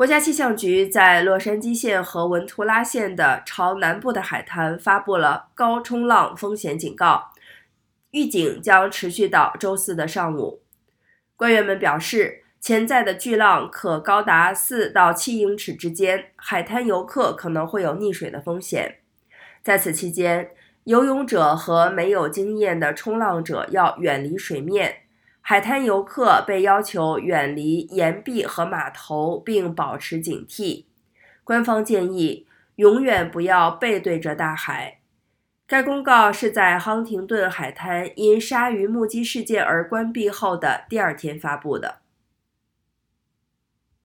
国家气象局在洛杉矶县和文图拉县的朝南部的海滩发布了高冲浪风险警告，预警将持续到周四的上午。官员们表示，潜在的巨浪可高达四到七英尺之间，海滩游客可能会有溺水的风险。在此期间，游泳者和没有经验的冲浪者要远离水面。海滩游客被要求远离岩壁和码头，并保持警惕。官方建议永远不要背对着大海。该公告是在亨廷顿海滩因鲨鱼目击事件而关闭后的第二天发布的。